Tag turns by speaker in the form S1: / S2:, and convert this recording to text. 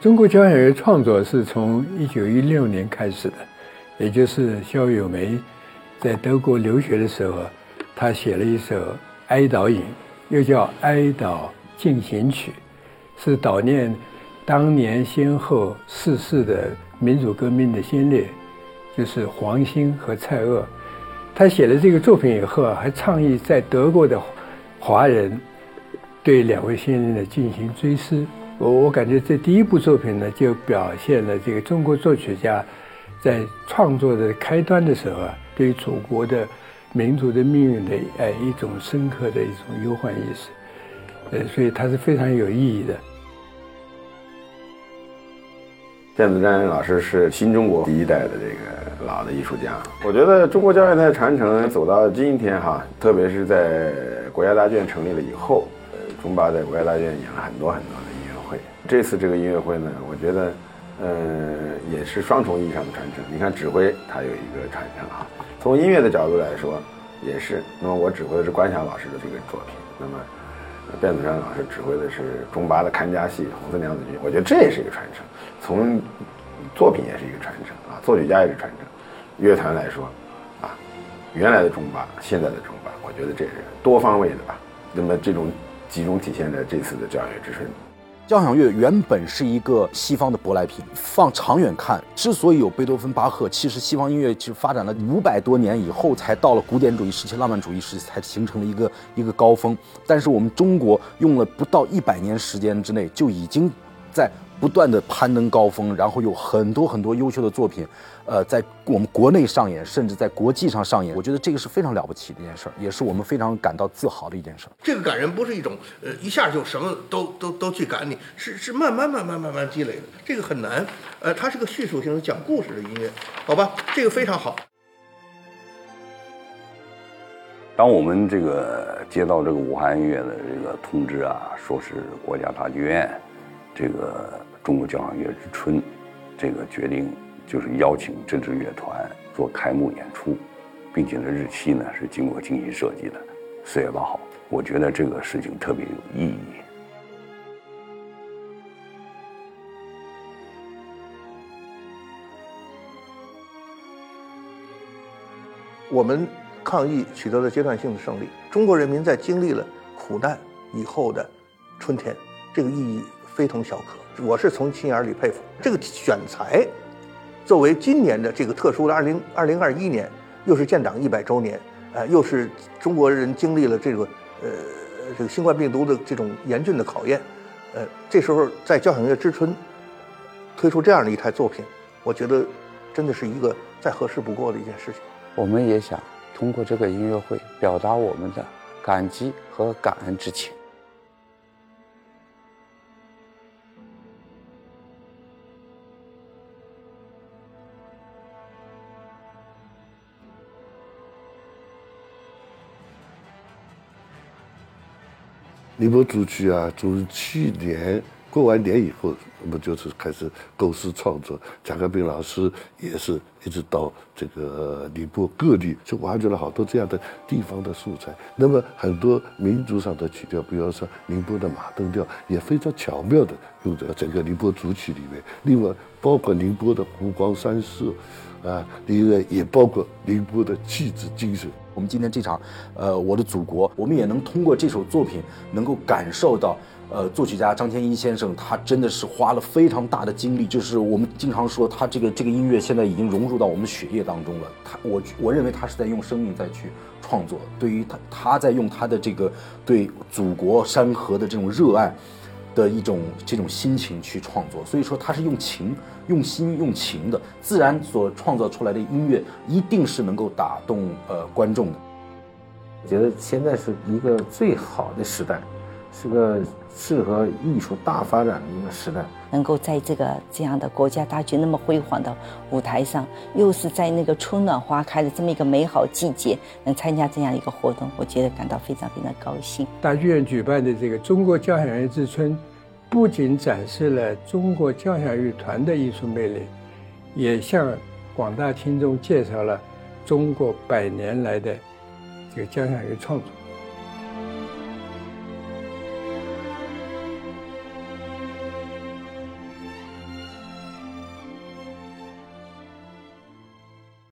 S1: 中国交响乐创作是从一九一六年开始的，也就是肖友梅在德国留学的时候，他写了一首哀悼咏，又叫《哀悼进行曲》，是悼念当年先后逝世的民主革命的先烈，就是黄兴和蔡锷。他写了这个作品以后啊，还倡议在德国的华人对两位先人的进行追思。我我感觉这第一部作品呢，就表现了这个中国作曲家在创作的开端的时候啊，对于祖国的民族的命运的哎一种深刻的一种忧患意识，呃，所以它是非常有意义的。
S2: 电子战老师是新中国第一代的这个老的艺术家，我觉得中国交响乐传承走到今天哈，特别是在国家大剧院成立了以后，呃，中巴在国家大剧院演了很多很多的。会这次这个音乐会呢，我觉得，呃，也是双重意义上的传承。你看指挥，它有一个传承啊。从音乐的角度来说，也是。那么我指挥的是关晓老师的这个作品，那么卞子山老师指挥的是中巴的看家戏《红色娘子军》，我觉得这也是一个传承。从作品也是一个传承啊，作曲家也是传承。乐团来说，啊，原来的中巴，现在的中巴，我觉得这是多方位的吧。那么这种集中体现在这次的交响乐之春。
S3: 交响乐原本是一个西方的舶来品，放长远看，之所以有贝多芬、巴赫，其实西方音乐其实发展了五百多年以后，才到了古典主义时期、浪漫主义时期，才形成了一个一个高峰。但是我们中国用了不到一百年时间之内，就已经在。不断的攀登高峰，然后有很多很多优秀的作品，呃，在我们国内上演，甚至在国际上上演。我觉得这个是非常了不起的一件事儿，也是我们非常感到自豪的一件事儿。
S4: 这个感人不是一种呃一下就什么都都都去感你，是是慢慢慢慢慢慢积累的，这个很难。呃，它是个叙述性的讲故事的音乐，好吧，这个非常好。
S5: 当我们这个接到这个武汉音乐的这个通知啊，说是国家大剧院这个。中国交响乐之春，这个决定就是邀请这支乐团做开幕演出，并且呢日期呢是经过精心设计的，四月八号。我觉得这个事情特别有意义。
S4: 我们抗疫取得了阶段性的胜利，中国人民在经历了苦难以后的春天，这个意义非同小可。我是从心眼里佩服这个选材，作为今年的这个特殊的二零二零二一年，又是建党一百周年，呃，又是中国人经历了这个呃这个新冠病毒的这种严峻的考验，呃，这时候在交响乐之春推出这样的一台作品，我觉得真的是一个再合适不过的一件事情。
S6: 我们也想通过这个音乐会表达我们的感激和感恩之情。
S7: 尼泊主曲啊，从去年过完年以后，我们就是开始构思创作。贾克斌老师也是一直到这个宁波各地，就挖掘了好多这样的地方的素材。那么很多民族上的曲调，比如说宁波的马登调，也非常巧妙的用在整个宁波主曲里面。另外，包括宁波的湖光山色，啊，另外也包括宁波的气质精神。
S3: 我们今天这场，呃，我的祖国，我们也能通过这首作品，能够感受到，呃，作曲家张天一先生，他真的是花了非常大的精力，就是我们经常说，他这个这个音乐现在已经融入到我们血液当中了。他，我我认为他是在用生命再去创作，对于他，他在用他的这个对祖国山河的这种热爱。的一种这种心情去创作，所以说他是用情、用心、用情的，自然所创造出来的音乐一定是能够打动呃观众的。
S6: 我觉得现在是一个最好的时代。是个适合艺术大发展的一个时代，
S8: 能够在这个这样的国家大剧那么辉煌的舞台上，又是在那个春暖花开的这么一个美好季节，能参加这样一个活动，我觉得感到非常非常高兴。
S1: 大剧院举办的这个中国交响乐之春，不仅展示了中国交响乐团的艺术魅力，也向广大听众介绍了中国百年来的这个交响乐创作。